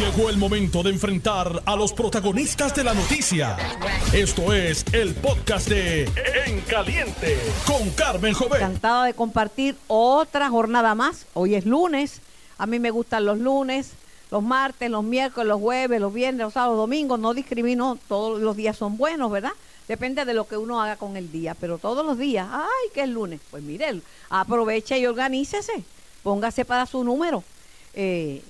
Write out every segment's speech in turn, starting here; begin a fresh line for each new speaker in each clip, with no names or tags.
Llegó el momento de enfrentar a los protagonistas de la noticia. Esto es el podcast de En Caliente con Carmen Jovet.
Encantada de compartir otra jornada más. Hoy es lunes. A mí me gustan los lunes, los martes, los miércoles, los jueves, los viernes, los sábados, domingos. No discrimino, todos los días son buenos, ¿verdad? Depende de lo que uno haga con el día, pero todos los días, ay, que es lunes. Pues mire, aproveche y organícese, póngase para su número. Eh,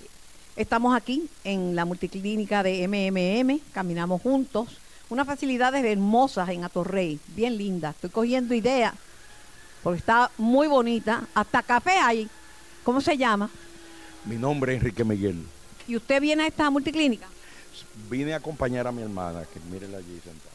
estamos aquí en la multiclínica de MMM, caminamos juntos. Unas facilidades hermosas en Atorrey, bien lindas. Estoy cogiendo ideas, porque está muy bonita. Hasta café hay. ¿Cómo se llama?
Mi nombre es Enrique Miguel.
¿Y usted viene a esta multiclínica?
Vine a acompañar a mi hermana, que mírela allí sentada.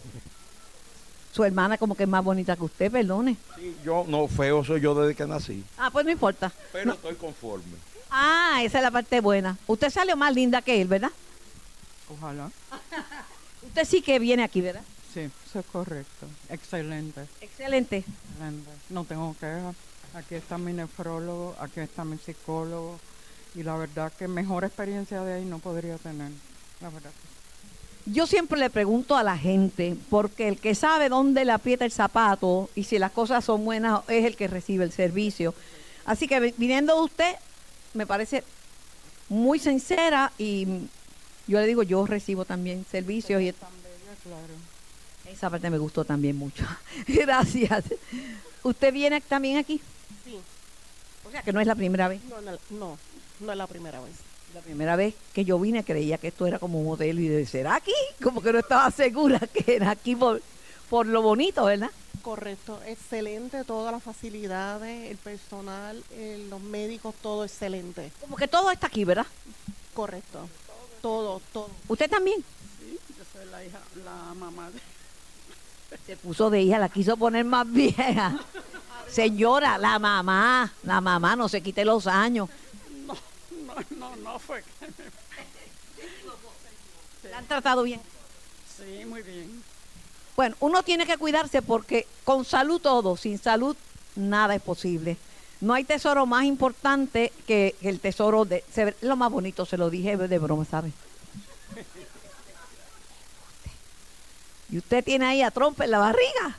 Su hermana como que es más bonita que usted, perdone.
Sí, yo no feo soy yo desde que nací,
Ah, pues no importa.
pero
No.
estoy conforme.
Ah, esa es la parte buena. Usted salió más linda que él, ¿verdad?
Ojalá.
Usted sí que viene aquí, ¿verdad?
Sí, eso es correcto. Excelente,
Excelente.
excelente. No tengo quejas. Aquí está mi nefrólogo, aquí está mi psicólogo. Y la verdad que mejor experiencia de ahí no podría tener. La verdad. que.
Yo siempre le pregunto a la gente, porque el que sabe dónde le aprieta el zapato y si las cosas son buenas es el que recibe el servicio. Así que vi- viniendo de usted, me parece muy sincera y yo le digo, yo recibo también servicios y
Tan bella, claro.
esa parte me gustó también mucho. Gracias. ¿Usted viene también aquí?
Sí,
O sea, que no es la primera vez.
no, no, no, no es la primera vez.
La primera vez que yo vine creía que esto era como un hotel y de ser aquí, como que no estaba segura que era aquí por, por lo bonito, ¿verdad?
Correcto, excelente, todas las facilidades, el personal, eh, los médicos, todo excelente.
Como que todo está aquí, ¿verdad?
Correcto, todo, todo.
¿Usted también?
Sí, yo soy la hija, la mamá de...
Se puso de hija, la quiso poner más vieja. Señora, la mamá, la mamá, no se quite los años.
No, no, no fue que...
¿La han tratado bien?
Sí, muy bien.
Bueno, uno tiene que cuidarse porque con salud todo, sin salud nada es posible. No hay tesoro más importante que el tesoro de... se lo más bonito, se lo dije de broma, ¿sabe? Y usted tiene ahí a trompa en la barriga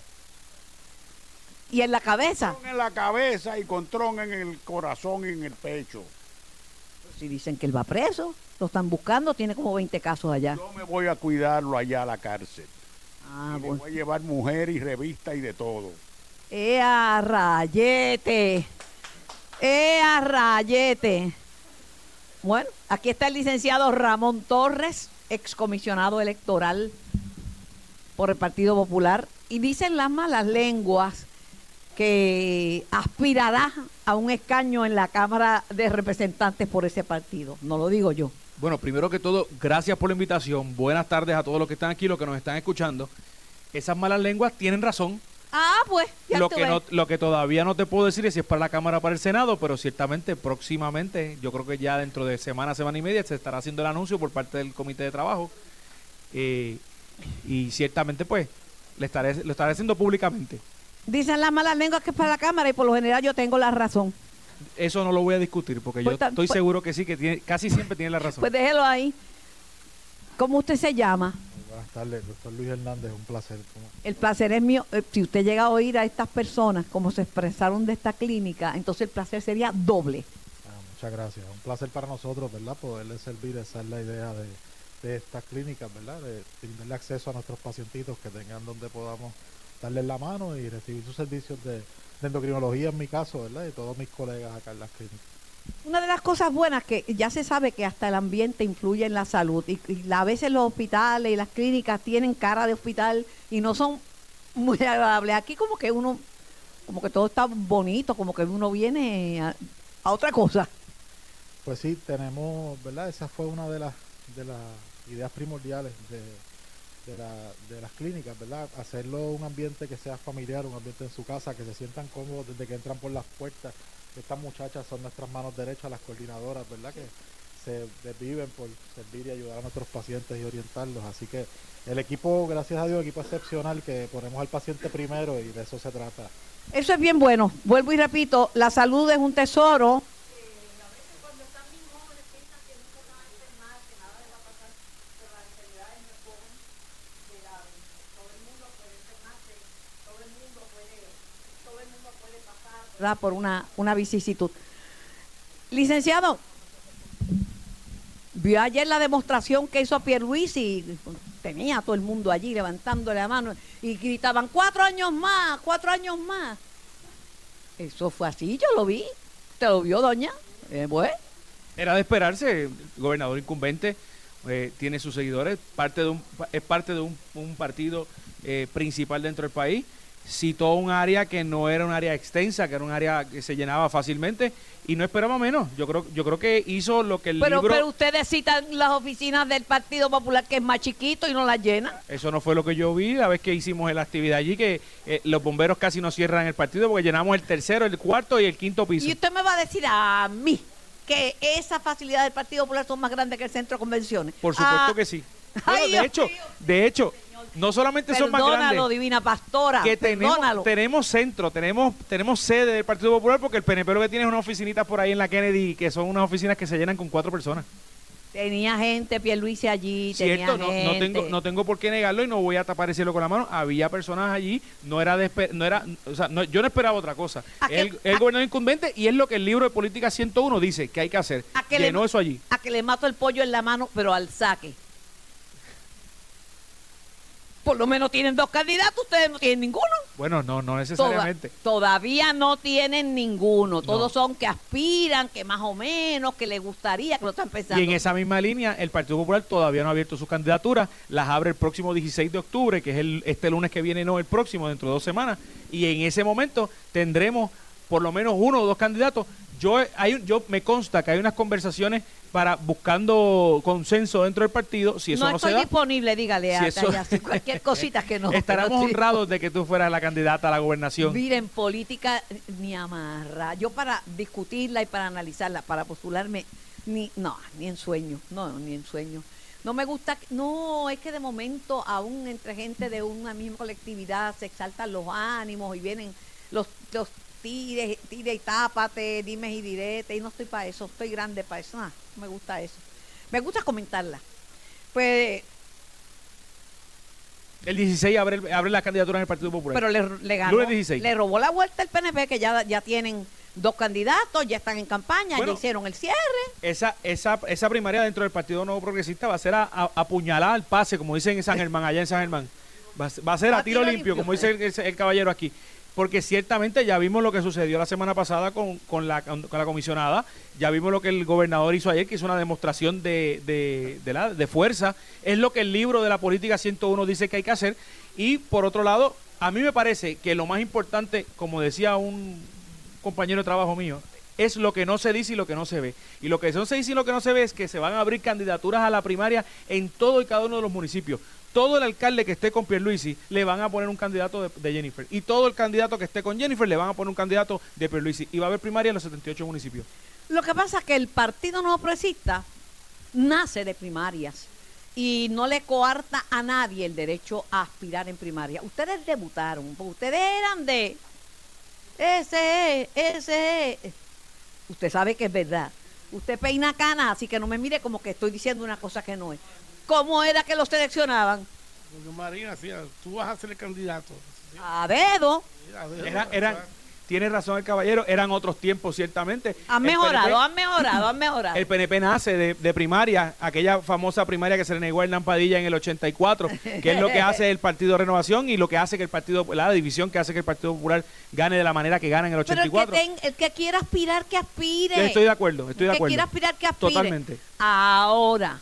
y en la cabeza.
Tron en la cabeza y con tron en el corazón y en el pecho.
Si dicen que él va preso, lo están buscando, tiene como 20 casos allá.
Yo me voy a cuidarlo allá a la cárcel.
Ah,
Y le
bueno.
voy a llevar mujer y revista y de todo.
¡Ea rayete! ¡Ea rayete! Bueno, aquí está el licenciado Ramón Torres, excomisionado electoral por el Partido Popular, y dicen las malas lenguas que aspirará a un escaño en la Cámara de Representantes por ese partido. No lo digo yo.
Bueno, primero que todo, gracias por la invitación. Buenas tardes a todos los que están aquí, los que nos están escuchando. Esas malas lenguas tienen razón.
Ah, pues, ya
Lo que,
ves.
no, lo que todavía no te puedo decir es si es para la Cámara o para el Senado, pero ciertamente próximamente, yo creo que ya dentro de semana, semana y media, se estará haciendo el anuncio por parte del Comité de Trabajo. Eh, y ciertamente, pues, le estaré, lo estaré haciendo públicamente.
Dicen las malas lenguas que es para la Cámara y por lo general yo tengo la razón.
Eso no lo voy a discutir, porque yo
Pues ta-
estoy
pues-
seguro que sí, que tiene, casi siempre tiene la razón.
Pues déjelo ahí. ¿Cómo usted se llama?
Buenas tardes, doctor Luis Hernández, un placer. ¿Cómo-
El placer es mío. Eh, Si usted llega a oír a estas personas como se expresaron de esta clínica, entonces el placer sería doble.
Ah, muchas gracias. Un placer para nosotros, ¿verdad? Poderle servir, esa es la idea de, de estas clínicas, ¿verdad? De brindarle acceso a nuestros pacientitos que tengan donde podamos darles la mano y recibir sus servicios de, de endocrinología en mi caso, ¿verdad? Y todos mis colegas acá en las clínicas.
Una de las cosas buenas que ya se sabe que hasta el ambiente influye en la salud y, y a veces los hospitales y las clínicas tienen cara de hospital y no son muy agradables. Aquí como que uno, como que todo está bonito, como que uno viene a, a otra cosa.
Pues sí, tenemos, ¿verdad? Esa fue una de las de las ideas primordiales de, de, la- de las clínicas, ¿verdad? Hacerlo un ambiente que sea familiar, un ambiente en su casa, que se sientan cómodos desde que entran por las puertas. Estas muchachas son nuestras manos derechas, las coordinadoras, ¿verdad? Que se desviven por servir y ayudar a nuestros pacientes y orientarlos. Así que el equipo, gracias a Dios, equipo excepcional, que ponemos al paciente primero y de eso se trata.
Eso es bien bueno. Vuelvo y repito, la salud es un tesoro. ¿Verdad? Por una, una vicisitud. Licenciado, vio ayer la demostración que hizo Pierluisi, tenía a todo el mundo allí levantándole la mano y gritaban, cuatro años más, cuatro años más. Eso fue así, yo lo vi. ¿Te lo vio, doña? Eh, bueno.
Era de esperarse, el gobernador incumbente eh, tiene sus seguidores, parte de un, es parte de un, un partido eh, principal dentro del país, citó un área que no era un área extensa, que era un área que se llenaba fácilmente y no esperaba menos. Yo creo, yo creo que hizo lo que el
Pero,
libro...
pero ustedes citan las oficinas del Partido Popular, que es más chiquito y no las llenan.
Eso no fue lo que yo vi la vez que hicimos la actividad allí, que eh, los bomberos casi no cierran el partido porque llenamos el tercero, el cuarto y el quinto piso.
Y usted me va a decir a mí que esa facilidad del Partido Popular son más grandes que el centro de convenciones.
Por supuesto
Ah,
que sí.
Ay,
Bueno, de
Dios
hecho, de hecho, no solamente son más grandes,
divina pastora.
que tenemos,
perdónalo.
tenemos centro, tenemos, tenemos sede del Partido Popular porque el PNP lo que tiene es unas oficinitas por ahí en la Kennedy que son unas oficinas que se llenan con cuatro personas.
Tenía gente, Pierluisi allí, tenía
Cierto, no, no
gente.
tengo, no tengo por qué negarlo y no voy a tapar el cielo con la mano. Había personas allí, no era, de no era, o sea, no- yo no esperaba otra cosa.
¿A qué-
El, el gobernador incumbente y es lo que el libro de política 101 dice que hay que hacer.
¿A qué le-
Llenó eso allí.
A que le mato el pollo en la mano, pero al saque. Por lo menos tienen dos candidatos, ustedes no tienen ninguno.
Bueno, no, no
Toda-
necesariamente.
todavía no tienen ninguno. Todos
No.
son que aspiran, que más o menos, que les gustaría, que lo están pensando.
Y en esa misma línea, el Partido Popular todavía no ha abierto sus candidaturas, las abre el próximo 16 de octubre, que es el, este lunes que viene, no el próximo, dentro de dos semanas, y en ese momento tendremos por lo menos uno o dos candidatos. Yo, hay, un- yo me consta que hay unas conversaciones para buscando consenso dentro del partido, si eso
no
no,
estoy
se da,
disponible, dígale
Si
a
eso-
cualquier cosita que no.
estaremos honrados de que tú fueras la candidata a la gobernación.
Miren, política ni amarra. Yo para discutirla y para analizarla, para postularme, ni no, ni en sueño, no, ni en sueño. No me gusta, no, es que de momento aún entre gente de una misma colectividad se exaltan los ánimos y vienen los, los tires, tire y tápate, dimes y diretes, y no estoy para eso, estoy grande para eso, ah, no me gusta eso. Me gusta comentarla. Pues
El 16 abre, abre la candidatura en el Partido Popular.
pero le, le ganó.
Lunes 16.
Le robó la vuelta el PNP, que ya, ya tienen dos candidatos, ya están en campaña,
Bueno.
ya hicieron el cierre.
esa, esa, esa primaria dentro del Partido Nuevo Progresista va a ser a, a- apuñalada al pase, como dicen en San Germán, allá en San Germán. Va, a ser- a tiro, limpio, como dice el, el- el caballero aquí. Porque ciertamente ya vimos lo que sucedió la semana pasada con, con la, con la comisionada, ya vimos lo que el gobernador hizo ayer, que hizo una demostración de, de, de de fuerza. Es lo que el libro de la política 101 dice que hay que hacer. Y por otro lado, a mí me parece que lo más importante, como decía un compañero de trabajo mío, es lo que no se dice y lo que no se ve. Y lo que no se dice y lo que no se ve es que se van a abrir candidaturas a la primaria en todo y cada uno de los municipios. Todo el alcalde que esté con Pierluisi le van a poner un candidato de, Jennifer. Y todo el candidato que esté con Jennifer le van a poner un candidato de Pierluisi. Y va a haber primaria en los 78 municipios.
Lo que pasa es que el Partido Nuevo Progresista nace de primarias y no le coarta a nadie el derecho a aspirar en primaria. Ustedes debutaron, ustedes eran de ese es, ese es. Usted sabe que es verdad. Usted peina cana, así que no me mire como que estoy diciendo una cosa que no es. ¿Cómo era que los seleccionaban?
Doña Marina, decía, tú vas a ser el candidato.
A dedo.
A ver,
Era-
sea,
tiene razón el caballero, eran otros tiempos ciertamente.
Han mejorado,
PNP
han mejorado, han mejorado.
El PNP nace de, de primaria, aquella famosa primaria que se le negó a Hernán Padilla en el 84, que es lo que hace el Partido de Renovación y lo que hace que el Partido, la división que hace que el Partido Popular gane de la manera que gana en el
Pero el que,
84.
ten- el que quiera aspirar, que aspire.
Estoy de acuerdo, estoy de
el que
acuerdo.
quiera aspirar, que aspire.
Totalmente.
Ahora,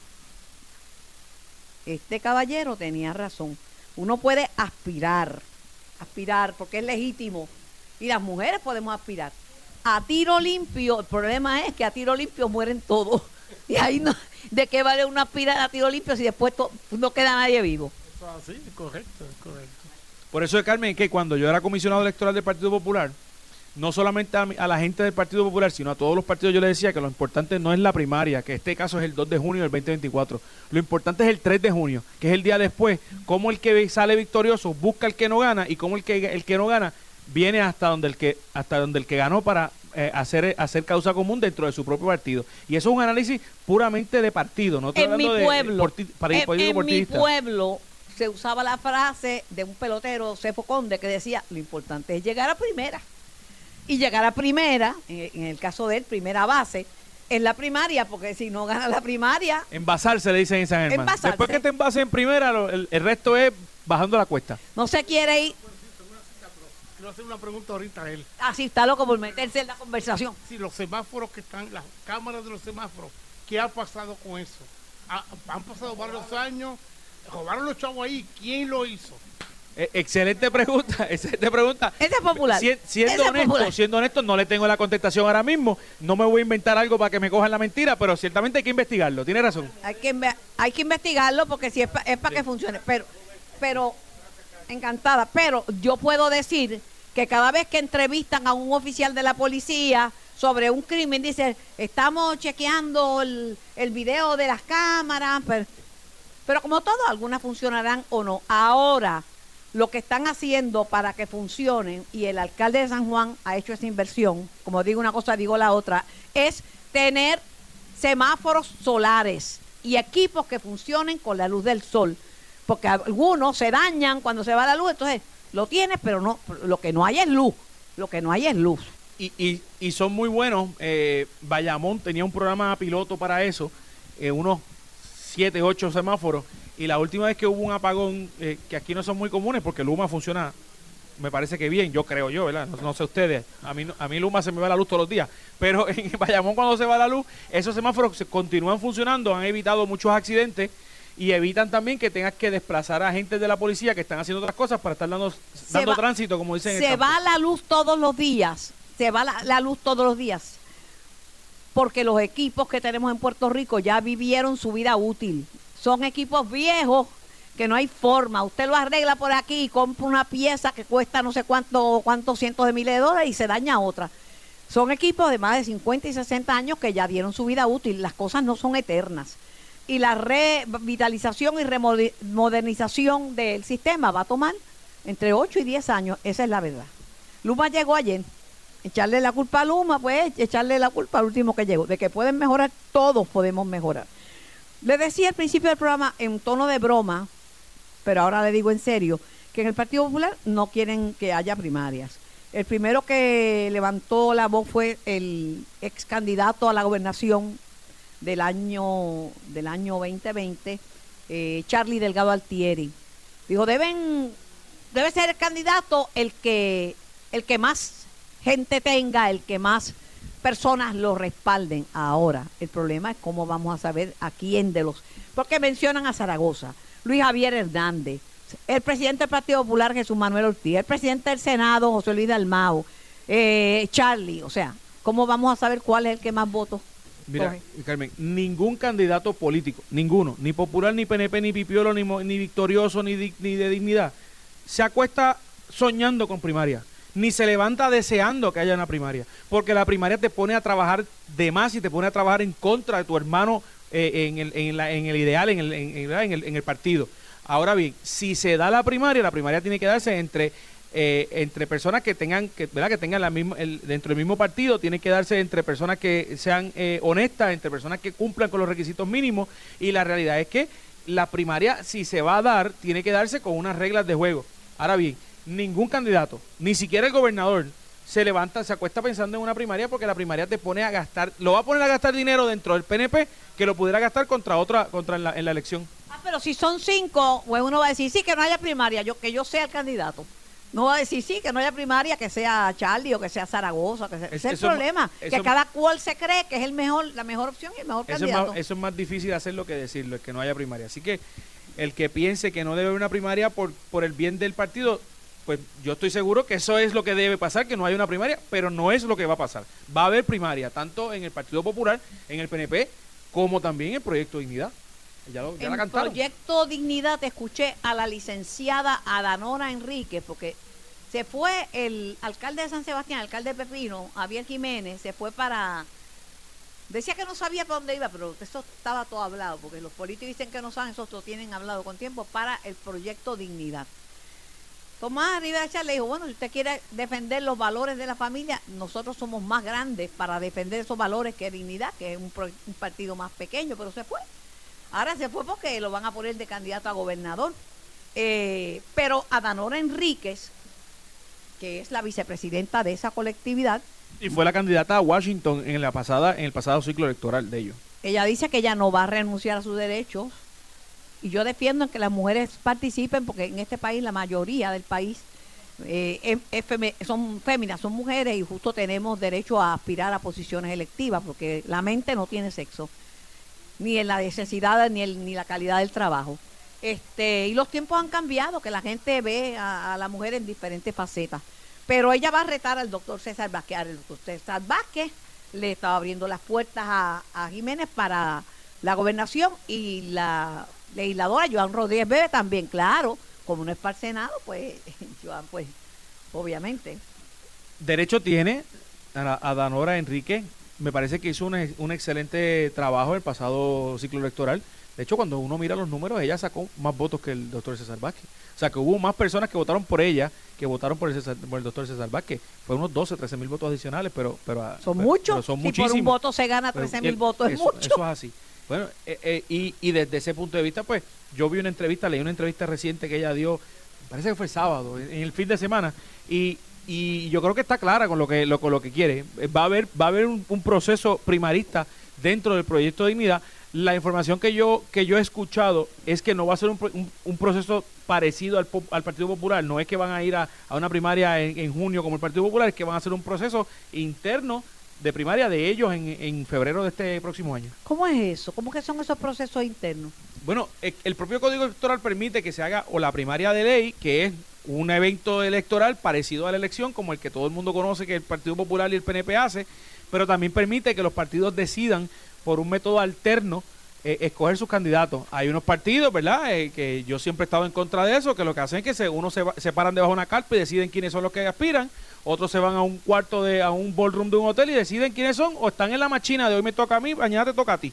este caballero tenía razón. Uno puede aspirar, aspirar, porque es legítimo. Y las mujeres podemos aspirar. A tiro limpio, el problema es que a tiro limpio mueren todos. Y ahí no, ¿de qué vale una aspirar a tiro limpio si después no queda nadie vivo?
eso es así, correcto, es correcto.
Por eso, Carmen, que cuando yo era comisionado electoral del Partido Popular, no solamente a, a la gente del Partido Popular, sino a todos los partidos, yo le decía que lo importante no es la primaria, que este caso es el 2 de junio del 2024. Lo importante es el 3 de junio, que es el día después, cómo el que sale victorioso busca el que no gana y cómo el que, el que no gana viene hasta donde el que, hasta donde el que ganó para eh, hacer, hacer causa común dentro de su propio partido. Y eso es un análisis puramente de partido, no estoy
en mi
hablando de-
pueblo,
porti- para-
en, en mi pueblo se usaba la frase de un pelotero, Cefo Conde, que decía, lo importante es llegar a primera. Y llegar a primera, en, en el caso de él, primera base, en la primaria, porque si no gana la primaria,
Envasarse le dicen en San Germán.
Envasarse.
Después que te envases en primera, lo- el, el resto es bajando la cuesta.
no se quiere ir.
Quiero hacer una pregunta ahorita a él.
Así está loco por meterse en la conversación.
Si los semáforos que están, las cámaras de los semáforos, ¿qué ha pasado con eso? Ha- han pasado varios años, robaron los chavos ahí, ¿quién lo hizo?
Eh, excelente pregunta, excelente pregunta.
Ese es popular.
Si- siendo
es
honesto,
popular.
siendo honesto, no le tengo la contestación ahora mismo. No me voy a inventar algo para que me cojan la mentira, pero ciertamente hay que investigarlo. Tiene razón.
Hay que, inve- hay que investigarlo porque si es para que funcione. Pero, pero, encantada. Pero yo puedo decir que cada vez que entrevistan a un oficial de la policía sobre un crimen, dice, estamos chequeando el, el video de las cámaras, pero, pero como todo, algunas funcionarán o no. Ahora, lo que están haciendo para que funcionen, y el alcalde de San Juan ha hecho esa inversión, como digo una cosa, digo la otra, es tener semáforos solares y equipos que funcionen con la luz del sol. Porque algunos se dañan cuando se va la luz, entonces lo tienes, pero no, lo que no hay es luz. Lo que no hay es luz.
Y, y, y son muy buenos. Eh, Bayamón tenía un programa piloto para eso, eh, unos 7, 8 semáforos. Y la última vez que hubo un apagón, eh, que aquí no son muy comunes, porque Luma funciona, me parece que bien, yo creo yo, ¿verdad? No, no sé ustedes, a mí, a mí Luma se me va la luz todos los días. Pero en Bayamón cuando se va la luz, esos semáforos se continúan funcionando, han evitado muchos accidentes y evitan también que tengas que desplazar a agentes de la policía que están haciendo otras cosas para estar dando, dando
va-
tránsito, como dicen en el
Se va la luz todos los días. Se va la, la luz todos los días. Porque los equipos que tenemos en Puerto Rico ya vivieron su vida útil. Son equipos viejos que no hay forma. Usted lo arregla por aquí y compra una pieza que cuesta no sé cuánto, cuántos cientos de miles de dólares y se daña otra. Son equipos de más de 50 y 60 años que ya dieron su vida útil. Las cosas no son eternas. Y la revitalización y remodernización del sistema va a tomar entre 8 y 10 años. Esa es la verdad. Luma llegó ayer. Echarle la culpa a Luma, pues echarle la culpa al último que llegó. De que pueden mejorar, todos podemos mejorar. Le decía al principio del programa, en tono de broma, pero ahora le digo en serio, que en el Partido Popular no quieren que haya primarias. El primero que levantó la voz fue el ex candidato a la gobernación del año del año 2020, eh, Charlie Delgado Altieri. Dijo, deben debe ser el candidato el que el que más gente tenga, el que más personas lo respalden. Ahora, el problema es cómo vamos a saber a quién de los porque mencionan a Zaragoza, Luis Javier Hernández, el presidente del Partido Popular Jesús Manuel Ortiz, el presidente del Senado José Luis Dalmao, eh, Charlie, o sea, ¿cómo vamos a saber cuál es el que más votos
Mira,
coge?
Carmen, ningún candidato político, ninguno, ni popular, ni PNP, ni Pipiolo, ni, ni victorioso, ni, ni de dignidad, se acuesta soñando con primaria, ni se levanta deseando que haya una primaria, porque la primaria te pone a trabajar de más y te pone a trabajar en contra de tu hermano eh, en, el, en, la- en el ideal, en el, el, en el partido. Ahora bien, si se da la primaria, la primaria tiene que darse entre eh, entre personas que tengan verdad que tengan la misma dentro del mismo partido tiene que darse entre personas que sean eh, honestas entre personas que cumplan con los requisitos mínimos y la realidad es que la primaria si se va a dar tiene que darse con unas reglas de juego. Ahora bien ningún candidato ni siquiera el gobernador se levanta se acuesta pensando en una primaria porque la primaria te pone a gastar lo va a poner a gastar dinero dentro del PNP que lo pudiera gastar contra otra contra en la, en la elección
Ah, pero si son cinco, pues uno va a decir sí que no haya primaria, yo que yo sea el candidato. No va a decir sí que no haya primaria, que sea Charlie o que sea Zaragoza, que sea,
Es-
ese es el
es
problema, que cada cual se cree que es el mejor, la mejor opción y el mejor
Eso es,
candidato.
más, eso es más difícil hacerlo que decirlo, el que no haya primaria. Así que el que piense que no debe haber una primaria por, por el bien del partido, pues yo estoy seguro que eso es lo que debe pasar, que no haya una primaria, pero no es lo que va a pasar. Va a haber primaria, tanto en el Partido Popular, en el PNP, como también en el Proyecto Dignidad. Ya, lo, ya la
en
cantaron.
Proyecto Dignidad te escuché a la licenciada Adanora Enríquez, porque se fue el alcalde de San Sebastián, el alcalde de Pepino, Javier Jiménez, se fue para... Decía que no sabía para dónde iba, pero eso estaba todo hablado, porque los políticos dicen que no saben, eso lo tienen hablado con tiempo, para el Proyecto Dignidad. Tomás Rivera le dijo, bueno, si usted quiere defender los valores de la familia, nosotros somos más grandes para defender esos valores que dignidad, que es un, pro- un partido más pequeño, pero se fue. Ahora se fue porque lo van a poner de candidato a gobernador. Eh, pero a Danora Enríquez, que es la vicepresidenta de esa colectividad,
Y fue la candidata a Washington en la pasada en el pasado ciclo electoral de ellos.
ella dice que ella no va a renunciar a sus derechos. Y yo defiendo que las mujeres participen porque en este país la mayoría del país eh, es- es son féminas, son mujeres y justo tenemos derecho a aspirar a posiciones electivas porque la mente no tiene sexo, ni en la necesidad ni, el, ni la calidad del trabajo. Este, y los tiempos han cambiado, que la gente ve a, la mujer en diferentes facetas. Pero ella va a retar al doctor César Vázquez. El doctor César Vázquez le estaba abriendo las puertas a Jiménez para la gobernación y la legisladora Joan Rodríguez Bebe también, claro, como no es para el Senado, pues Joan, pues, obviamente.
Derecho tiene a, Danora Enrique. Me parece que hizo un, un excelente trabajo el pasado ciclo electoral. De hecho, cuando uno mira los números, ella sacó más votos que el doctor César Vázquez. O sea, que hubo más personas que votaron por ella que votaron por el, César- por el doctor César Vázquez. Fue unos 12, 13 mil votos adicionales, pero... pero ah,
Son
pero-
muchos.
pero son
si por un
muchísimos.
voto se gana
Pero
13 mil votos, es
eso,
mucho.
Eso es así. Bueno, eh, eh, y, y desde ese punto de vista, pues, yo vi una entrevista, leí una entrevista reciente que ella dio, parece que fue sábado, en, el fin de semana, y, y yo creo que está clara con lo que, lo, con lo que quiere. Eh, Va a haber, va a haber un, proceso primarista dentro del proyecto de dignidad. La información que yo, que yo he escuchado es que no va a ser un, un- un proceso parecido al, al Partido Popular. No es que van a ir a, a una primaria en, en junio como el Partido Popular, es que van a hacer un proceso interno de primaria de ellos en, en febrero de este próximo año.
¿Cómo es eso? ¿Cómo que son esos procesos internos?
Bueno, e- el propio Código Electoral permite que se haga o la primaria de ley, que es un evento electoral parecido a la elección, como el que todo el mundo conoce que el Partido Popular y el PNP hace, pero también permite que los partidos decidan por un método alterno eh, escoger sus candidatos. Hay unos partidos, ¿verdad? Eh, que yo siempre he estado en contra de eso, que lo que hacen es que se, unos se, va- se paran debajo de una carpa y deciden quiénes son los que aspiran, otros se van a un cuarto de, a un ballroom de un hotel y deciden quiénes son, o están en la machina de hoy me toca a mí, mañana te toca a ti.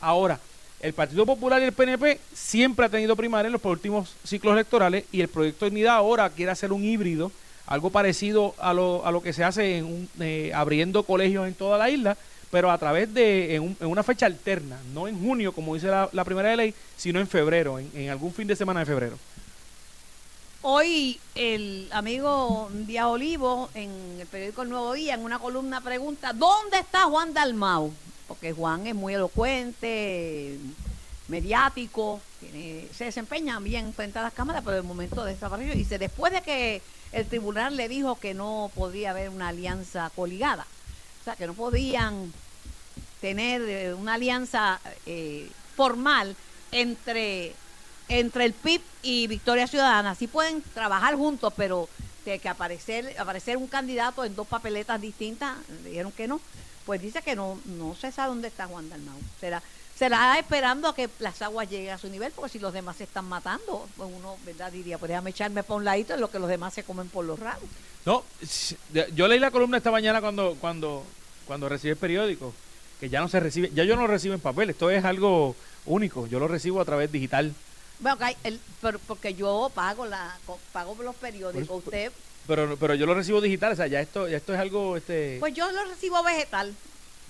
Ahora, el Partido Popular y el PNP siempre ha tenido primaria en los últimos ciclos electorales y el Proyecto de Unidad ahora quiere hacer un híbrido, algo parecido a lo, a lo que se hace en un- eh, abriendo colegios en toda la isla, pero a través de en, un- en una fecha alterna, no en junio como dice la, la primera ley, sino en febrero, en, en algún fin de semana de febrero.
Hoy el amigo Díaz Olivo en el periódico El Nuevo Día, en una columna, pregunta, ¿dónde está Juan Dalmau? Porque Juan es muy elocuente, mediático, se desempeña bien frente a las cámaras, pero de momento desapareció. Y dice, después de que el tribunal le dijo que no podía haber una alianza coligada, o sea, que no podían tener eh, una alianza eh, formal entre entre el PIB y Victoria Ciudadana. Sí pueden trabajar juntos, pero de que aparecer aparecer un candidato en dos papeletas distintas, dijeron que no. Pues dice que no no se sabe dónde está Juan Dalmau. Será será esperando a que las aguas lleguen a su nivel, porque si los demás se están matando, pues uno, ¿verdad? Diría, pues déjame echarme por un ladito en lo que los demás se comen por los raros.
No, yo leí la columna esta mañana cuando cuando cuando recibí el periódico, que ya no se recibe, ya yo no recibo en papel, esto es algo único, yo lo recibo a través digital.
Bueno, el- pero- porque yo pago la pago los periódicos, usted,
Pero, pero yo lo recibo digital, o sea, ya esto, ya esto es algo, este...
pues yo lo recibo vegetal.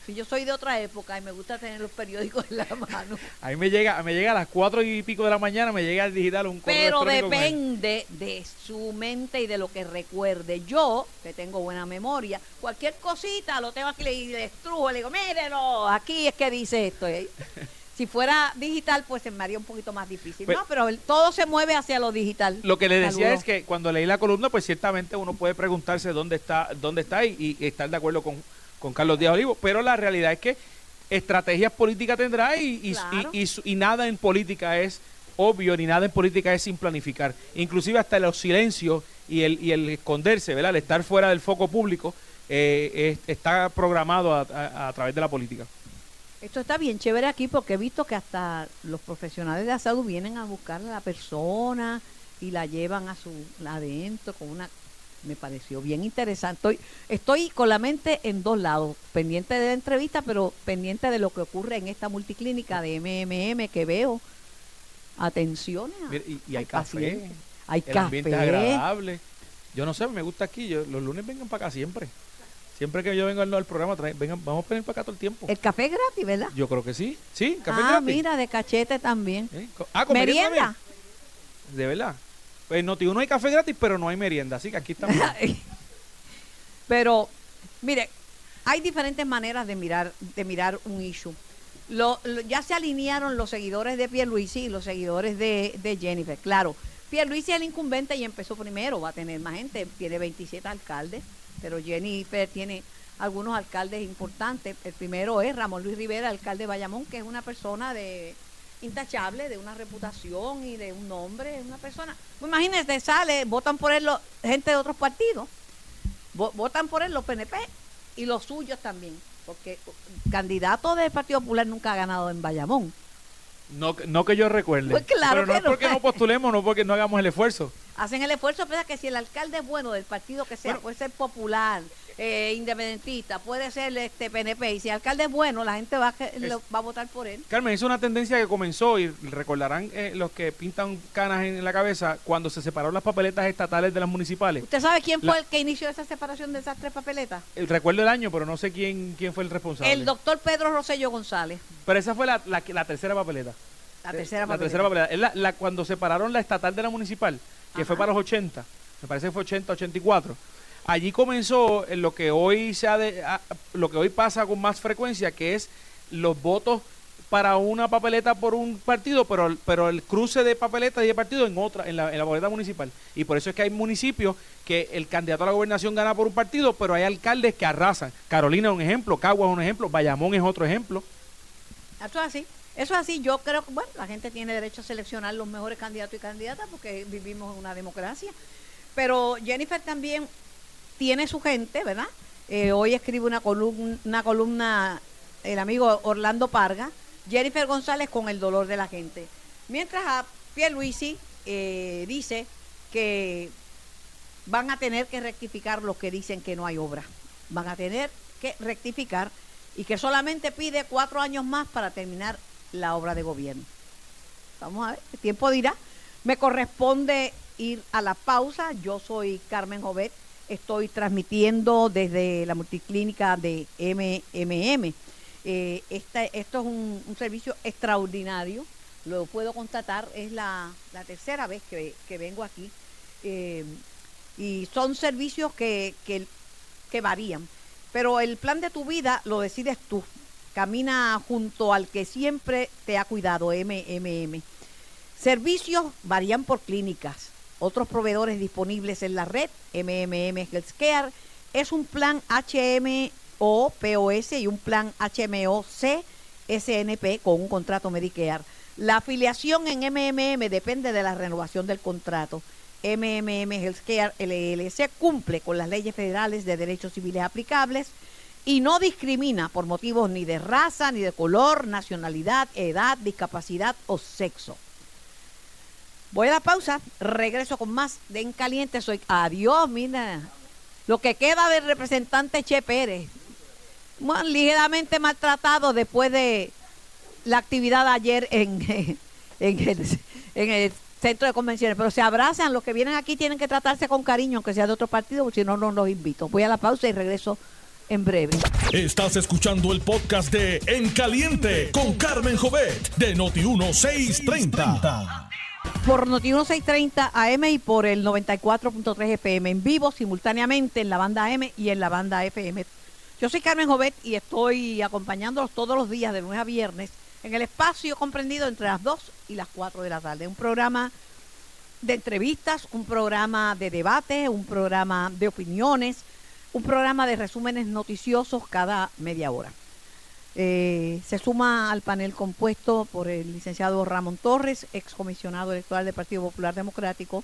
Si yo soy de otra época y me gusta tener los periódicos en la mano.
a mí me llega, me llega a las cuatro y pico de la mañana, me llega el digital un correo
Pero depende de su mente y de lo que recuerde. Yo, que tengo buena memoria, cualquier cosita lo tengo aquí y le estrujo, le digo, mírenlo, aquí es que dice esto. ¿eh? Si fuera digital, pues se me haría un poquito más difícil.
Pues-
no, pero el- todo se mueve hacia lo digital.
Lo que le decía
Saludos.
es que cuando leí la columna, pues ciertamente uno puede preguntarse dónde está, dónde está y, y estar de acuerdo con, con Carlos Díaz Olivo, pero la realidad es que estrategias políticas tendrá y, y-
Claro.
y- y su- y nada en política es obvio ni nada en política es sin planificar. Inclusive hasta los silencios y el, y el esconderse, ¿verdad? El estar fuera del foco público eh, es- está programado a- a- a través de la política.
Esto está bien chévere aquí porque he visto que hasta los profesionales de la salud vienen a buscar a la persona y la llevan a su adentro con una me pareció bien interesante. Estoy, estoy con la mente en dos lados, pendiente de la entrevista, pero pendiente de lo que ocurre en esta multiclínica de MMM que veo. Atenciones. a-
Mira, y, y hay café.
Hay
el ambiente es
café.
agradable. Yo no sé, me gusta aquí. Yo, los lunes vengan para acá siempre. Siempre que yo vengo al, al programa, trae- vengan, vamos a venir para acá todo el tiempo.
El café es gratis, ¿verdad?
Yo creo que sí. Sí, café
ah,
gratis.
mira, de cachete también.
¿Eh? Ah, con merienda.
Merienda.
De verdad. Pues no, tío, no hay café gratis, pero no hay merienda. Así que aquí estamos.
Pero, mire, hay diferentes maneras de mirar, de mirar un issue. Lo- lo- ya se alinearon los seguidores de Pierluisi y los seguidores de, de Jennifer. Claro, Pierluisi es el incumbente y empezó primero, va a tener más gente, tiene 27 alcaldes, pero Jennifer tiene algunos alcaldes importantes. El primero es Ramón Luis Rivera, alcalde de Bayamón, que es una persona de intachable, de una reputación y de un nombre, una persona. Pues imagínese, sale, votan por él lo- gente de otros partidos, vo- votan por él los PNP y los suyos también, porque candidato del Partido Popular nunca ha ganado en Bayamón.
No, no que yo recuerde.
Pues claro
pero no es porque no postulemos, no porque no hagamos el esfuerzo.
Hacen el esfuerzo, pero que si el alcalde es bueno del partido que sea,
Bueno.
puede ser popular, eh, independentista, puede ser este PNP, y si el alcalde es bueno, la gente va lo- va a votar por él.
Carmen, es una tendencia que comenzó y recordarán eh, los que pintan canas en la cabeza cuando se separaron las papeletas estatales de las municipales.
¿Usted sabe quién fue
La-
el que inició esa separación de esas tres papeletas?
Eh, Recuerdo el año, pero no sé quién quién fue el responsable.
El doctor Pedro Rosello González,
Pero esa fue la, la, la tercera papeleta.
la tercera
la
papeleta.
tercera papeleta. Es la, la- cuando separaron la estatal de la municipal, que fue para los 80, me parece que fue 80, 84. Allí comenzó en lo que hoy se ha de- a- lo que hoy pasa con más frecuencia, que es los votos para una papeleta por un partido, pero, pero el cruce de papeletas y de partido en otra, en la, en la papeleta municipal. Y por eso es que hay municipios que el candidato a la gobernación gana por un partido, pero hay alcaldes que arrasan. Carolina es un ejemplo, Cagua es un ejemplo, Bayamón es otro ejemplo.
Eso es así. Eso es así. Yo creo que, bueno, la gente tiene derecho a seleccionar los mejores candidatos y candidatas porque vivimos en una democracia. Pero Jennifer también tiene su gente, ¿verdad? Eh, hoy escribe una columna, una columna el amigo Orlando Parga, Jennifer González con el dolor de la gente. Mientras a Pierluisi eh, dice que van a tener que rectificar los que dicen que no hay obra. Van a tener que rectificar y que solamente pide cuatro años más para terminar la obra de gobierno. Vamos a ver, el tiempo dirá. Me corresponde ir a la pausa. Yo soy Carmen Jovet. Estoy transmitiendo desde la multiclínica de MMM. Esta- esto es un, servicio extraordinario. Lo puedo constatar. Es la, tercera vez que, vengo aquí. Eh, y son servicios que, que varían. Pero el plan de tu vida lo decides tú. Camina junto al que siempre te ha cuidado, MMM. Servicios varían por clínicas. Otros proveedores disponibles en la red, MMM Healthcare, es un plan HMO POS y un plan HMO C SNP con un contrato Medicare. La afiliación en MMM depende de la renovación del contrato. MMM Healthcare LLC cumple con las leyes federales de derechos civiles aplicables y no discrimina por motivos ni de raza, ni de color, nacionalidad, edad, discapacidad o sexo. Voy a la pausa, regreso con más de En Caliente. Soy adiós, mira. Lo que queda del representante Che Pérez. Ligeramente maltratado después de la actividad de ayer en, en, el, en el centro de convenciones. Pero se abrazan, los que vienen aquí tienen que tratarse con cariño, aunque sea de otro partido, porque si no, no los invito. Voy a la pausa y regreso en breve.
Estás escuchando el podcast de En Caliente con Carmen Jovet de Noti1630.
por Noti 1630 AM y por el 94.3 FM en vivo simultáneamente en la banda M y en la banda FM. Yo soy Carmen Jovet y estoy acompañándolos todos los días de lunes a viernes en el espacio comprendido entre las 2 y las 4 de la tarde. Un programa de entrevistas, un programa de debate, un programa de opiniones, un programa de resúmenes noticiosos cada media hora. Eh, se suma al panel compuesto por el licenciado Ramón Torres, excomisionado electoral del Partido Popular Democrático,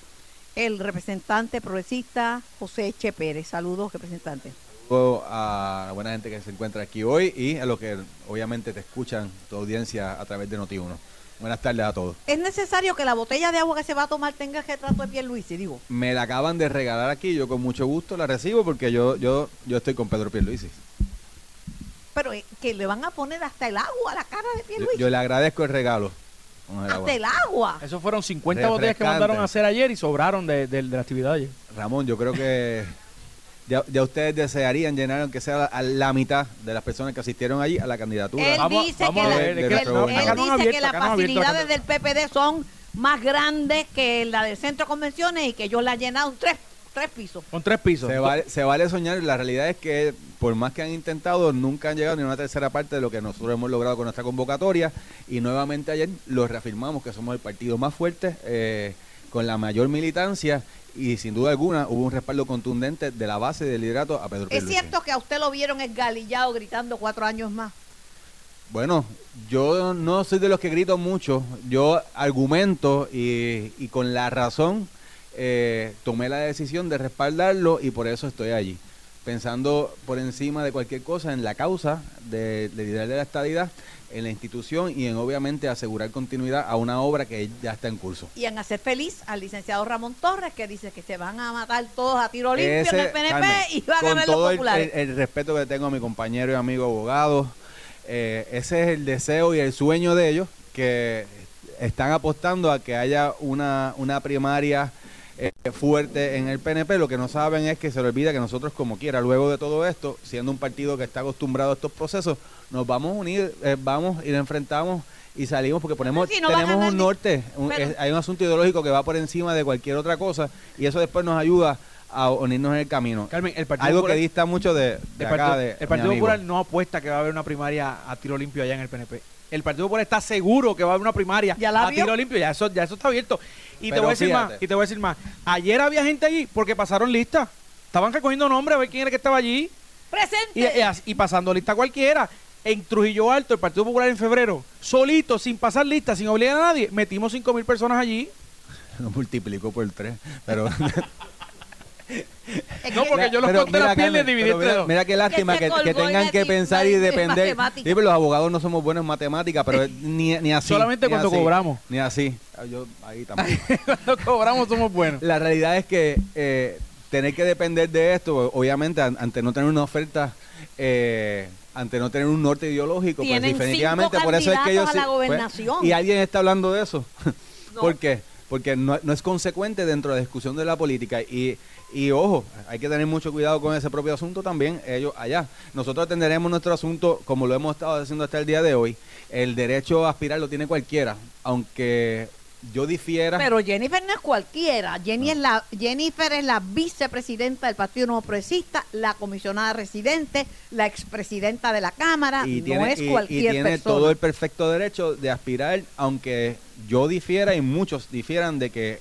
el representante progresista José Che Pérez. Saludos, representante.
Saludo a la buena gente que se encuentra aquí hoy y a los que obviamente te escuchan, tu audiencia a través de Noti1. Buenas tardes a todos.
¿Es necesario que la botella de agua que se va a tomar tenga el retrato de Pierluisi? Digo,
Me la acaban de regalar aquí, yo con mucho gusto la recibo porque yo yo yo estoy con Pedro Pierluisi.
pero eh, que le van a poner hasta el agua a la cara de
Yo,
Pierluisi.
yo le agradezco el regalo. Con el agua.
hasta el agua.
Esos fueron 50
Refrescante.
botellas que mandaron a hacer ayer y sobraron de, de- de la actividad ayer.
Ramón, yo creo que ya, ya ustedes desearían llenar aunque sea a la mitad de las personas que asistieron allí a la candidatura.
Él
Vamos-
dice
vamos
que, la-
ver,
él- él dice las facilidades del PPD son más grandes que la del centro de convenciones y que ellos la han llenado tres, tres pisos.
Con tres pisos.
Se vale, se vale soñar. La realidad es que, por más que han intentado, nunca han llegado ni a una tercera parte de lo que nosotros hemos logrado con nuestra convocatoria. Y nuevamente ayer lo reafirmamos que somos el partido más fuerte, eh, con la mayor militancia. Y sin duda alguna hubo un respaldo contundente de la base del liderato a Pedro
Es cierto que a usted lo vieron esgalillado gritando cuatro años más.
Bueno, yo no soy de los que grito mucho. Yo argumento y, y con la razón eh, tomé la decisión de respaldarlo y por eso estoy allí. Pensando por encima de cualquier cosa en la causa de, de liderar de la estadidad, en la institución y en obviamente asegurar continuidad a una obra que ya está en curso.
Y en hacer feliz al licenciado Ramón Torres, que dice que se van a matar todos a tiro limpio en el PNP
Carmen,
y van a ganar los
todo el,
populares.
el- el respeto que tengo a mi compañero y amigo abogado, eh, ese es el deseo y el sueño de ellos que están apostando a que haya una, una primaria eh, fuerte en el PNP. Lo que no saben es que se le olvida que nosotros como quiera, luego de todo esto, siendo un partido que está acostumbrado a estos procesos, nos vamos a unir, eh, vamos y nos enfrentamos y salimos porque ponemos
no
tenemos un norte, un-
pero-
es- hay un asunto ideológico que va por encima de cualquier otra cosa y eso después nos ayuda a unirnos en el camino.
Carmen, el Partido
Algo
Popular-
que dista mucho de, de
El
acá
Partido,
de
el
mi
Partido
amigo.
Popular no apuesta que va a haber una primaria a tiro limpio allá en el PNP. El Partido Popular está seguro que va a haber una primaria
¿Ya la
a
vio?
tiro limpio. Ya eso, ya eso está abierto. Y te voy a decir
fíjate.
más. Y te voy a decir más. Ayer había gente allí porque pasaron lista. Estaban recogiendo nombres a ver quién era que estaba allí
¡Presente!
y, y as- y pasando lista cualquiera. En Trujillo Alto, el Partido Popular en febrero, solito, sin pasar lista, sin obligar a nadie, metimos 5 mil personas allí.
Lo multiplicó por tres. Pero,
No,
que-
porque yo los
pero
conté las piernas y
Carmen,
dividí
pero
entre
mira,
dos.
mira qué lástima que, que tengan
en
que pensar y
en
depender. Sí, pero los abogados no somos buenos en matemáticas, pero ni, ni así.
Solamente
ni
cuando
así,
cobramos.
Ni así. Ah, Yo ahí tampoco.
Cuando cobramos somos buenos.
La realidad es que eh, tener que depender de esto, obviamente, an- ante no tener una oferta, eh, ante no tener un norte ideológico, pues definitivamente
cinco
por eso es que ellos...
a la
pues, y alguien está hablando de eso.
No.
¿Por qué? Porque no, no es consecuente dentro de la discusión de la política. Y, y ojo, hay que tener mucho cuidado con ese propio asunto también, ellos allá. Nosotros atenderemos nuestro asunto como lo hemos estado haciendo hasta el día de hoy. El derecho a aspirar lo tiene cualquiera, aunque yo difiera...
Pero Jennifer no es cualquiera. Jenny es la, Jennifer es la vicepresidenta del Partido Nuevo Progresista, la comisionada residente, la expresidenta de la Cámara.
y
no
tiene,
es
y- y
cualquier
tiene
persona.
todo el perfecto derecho de aspirar, aunque yo difiera y muchos difieran de que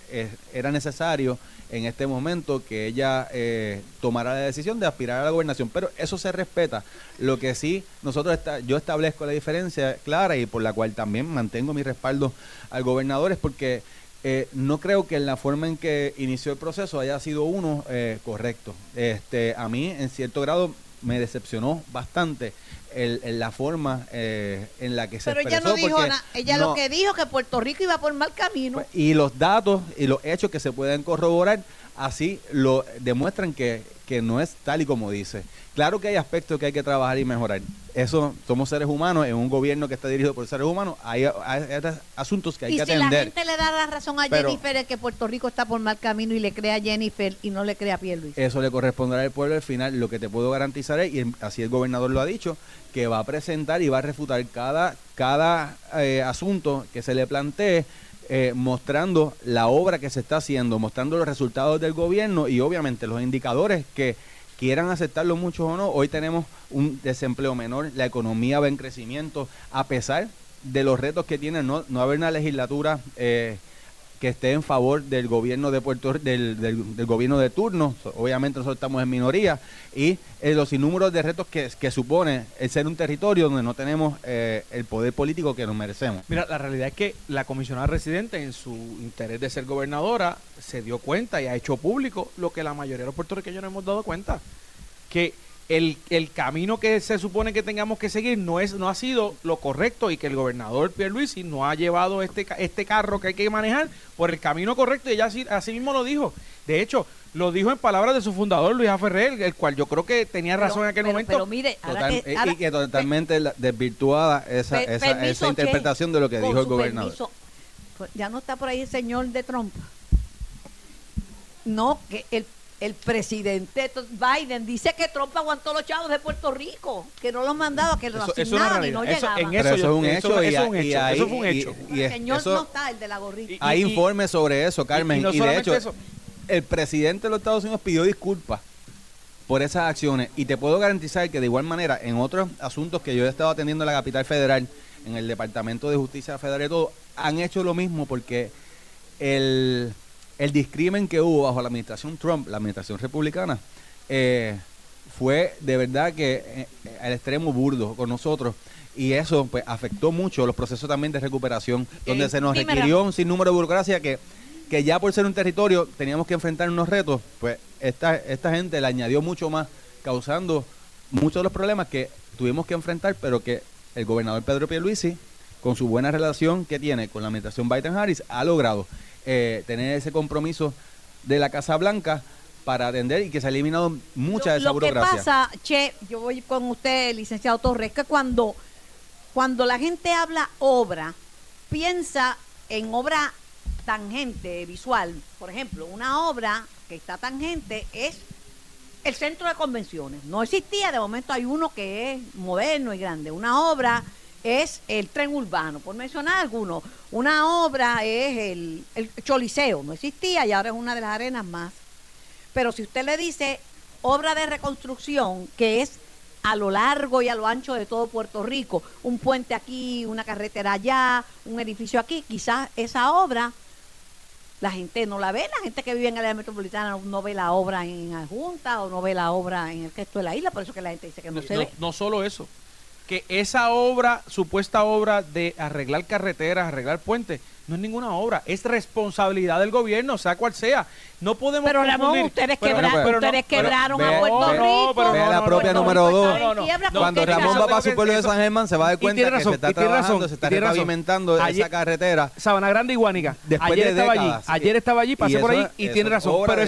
era necesario en este momento que ella eh, tomara la decisión de aspirar a la gobernación, pero eso se respeta. Lo que sí, nosotros está, yo establezco la diferencia clara y por la cual también mantengo mi respaldo al gobernador es porque eh, no creo que en la forma en que inició el proceso haya sido uno eh, correcto. Este, a mí, en cierto grado, me decepcionó bastante el, el- la forma eh, en la que se
Pero ella
expresó.
no dijo nada. Ella
no-
lo que dijo que Puerto Rico iba por mal camino.
pues, y los datos y los hechos que se pueden corroborar así lo demuestran que, que no es tal y como dice. Claro que hay aspectos que hay que trabajar y mejorar. Eso, somos seres humanos, en un gobierno que está dirigido por seres humanos, hay, hay- hay asuntos que hay
y
que
si la
atender.
gente le da la razón a
Pero-
Jennifer es que Puerto Rico está por mal camino y le cree a Jennifer y no le cree a Pierluisi.
Eso le corresponderá al pueblo al final. Lo que te puedo garantizar es, y así el gobernador lo ha dicho, que va a presentar y va a refutar cada, cada eh, asunto que se le plantee, eh, mostrando la obra que se está haciendo, mostrando los resultados del gobierno y obviamente los indicadores que quieran aceptarlo muchos o no. Hoy tenemos un desempleo menor, la economía va en crecimiento, a pesar de los retos que tiene no, no haber una legislatura eh, que esté en favor del gobierno de Puerto del, del, gobierno de turno. Obviamente nosotros estamos en minoría y eh, los innúmeros de retos que, que supone el ser un territorio donde no tenemos eh, el poder político que nos merecemos.
Mira, la realidad es que la comisionada residente, en su interés de ser gobernadora, se dio cuenta y ha hecho público lo que la mayoría de los puertorriqueños no hemos dado cuenta, que el, el camino que se supone que tengamos que seguir no es no ha sido lo correcto y que el gobernador Pierluisi no ha llevado este ca- este carro que hay que manejar por el camino correcto y ella así, así mismo lo dijo. De hecho, lo dijo en palabras de su fundador Luis A. Ferrer, el cual yo creo que tenía razón
Pero-
en aquel
pero-
momento.
Pero mire, ahora
Total-
que-
y-
ahora-
y que totalmente desvirtuada esa,
Per-
esa,
permiso,
esa interpretación de lo que dijo el gobernador.
permiso. Pues, Ya no está por ahí el señor de Trump. No, que el, el presidente Biden dice que Trump aguantó los chavos de Puerto Rico, que no los mandaba, que los asignaban y no.
Eso-
llegaban.
en
eso
yo-
es un
eso-
hecho y,
eso es un
y
hecho, eso fue un
y-
hecho.
y
el señor
eso-
no está, el de la gorrita.
Y-
hay informes sobre eso, Carmen,
y no
y, de hecho
eso,
el presidente de los Estados Unidos pidió disculpas por esas acciones y te puedo garantizar que de igual manera en otros asuntos que yo he estado atendiendo en la capital federal, en el Departamento de Justicia Federal y todo, han hecho lo mismo porque el, el discrimen que hubo bajo la administración Trump, la administración republicana, eh, fue de verdad que eh, al extremo burdo con nosotros. Y eso pues afectó mucho los procesos también de recuperación donde se nos requirió un sinnúmero de burocracia que que ya por ser un territorio teníamos que enfrentar unos retos pues esta esta gente le añadió mucho más causando muchos de los problemas que tuvimos que enfrentar pero que el gobernador Pedro Pierluisi con su buena relación que tiene con la administración Biden Harris ha logrado eh, tener ese compromiso de la Casa Blanca para atender y que se ha eliminado mucha de esa
lo, lo que
burocracia.
pasa, Che, yo voy con usted, licenciado Torres, que cuando, cuando la gente habla obra, piensa en obra tangente, visual. Por ejemplo, una obra que está tangente es el centro de convenciones. No existía, de momento hay uno que es moderno y grande. Una obra es el tren urbano, por mencionar alguno. Una obra es el, el Choliseo, no existía y ahora es una de las arenas más. Pero si usted le dice obra de reconstrucción, que es a lo largo y a lo ancho de todo Puerto Rico, un puente aquí, una carretera allá, un edificio aquí, quizás esa obra la gente no la ve, la gente que vive en el área metropolitana no, ve la obra en la Junta o no ve la obra en el resto de la isla, por eso que la gente dice que no,
No,
se
no-
ve.
no solo eso, que esa obra, supuesta obra de arreglar carreteras, arreglar puentes, no es ninguna obra, es responsabilidad del gobierno, sea cual sea. No podemos
Pero Ramón,
confundir-
ustedes,
Pero-
quebra-
pero no-
ustedes
pero-
quebraron a Puerto
ve-
Rico.
pero
Vea
no,
la propia número Cuando Ramón va para su pueblo de San Germán se va a dar cuenta que
razón,
se está trabajando,
razón,
se está repavimentando esa carretera.
Sabana Grande y Guánica.
Después
ayer
de
estaba allí, ayer estaba allí, pasé por ahí y tiene razón. Pero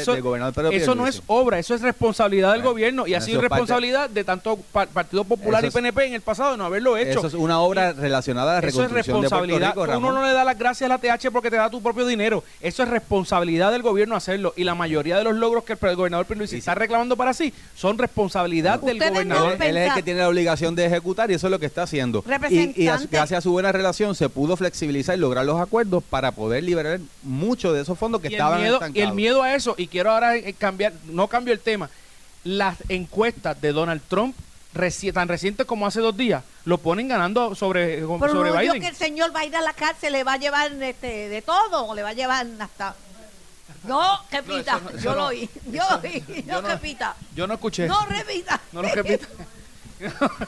eso, no es obra, eso es responsabilidad del gobierno y ha sido responsabilidad de tanto pa- Partido Popular y PNP en el pasado de no haberlo hecho.
Eso es una obra relacionada a la
Eso es
reconstrucción de Puerto
responsabilidad.
Rico.
Uno no le da las gracias a la TH porque te da tu propio dinero. Eso es responsabilidad del gobierno hacerlo. Y la mayoría de los logros que el gobernador Pierluisi
Sí, sí.
está reclamando para sí son responsabilidad del
no
gobernador.
Él es el que tiene la obligación de ejecutar y eso es lo que está haciendo. Y, y a-
Representante.
gracias a su buena relación se pudo flexibilizar y lograr los acuerdos para poder liberar mucho de esos fondos que
y el,
estaban
miedo, y el miedo a eso, y quiero ahora eh, cambiar, no cambio el tema, las encuestas de Donald Trump, reci- tan recientes como hace dos días, lo ponen ganando sobre,
Pero
sobre
no
Biden.
que el señor va a ir a la cárcel, le va a llevar este, de todo, o le va a llevar hasta... No, repita,
No,
yo lo oí, yo lo oí, no,
yo no-
repita,
Yo no escuché.
no repita.
No lo repita.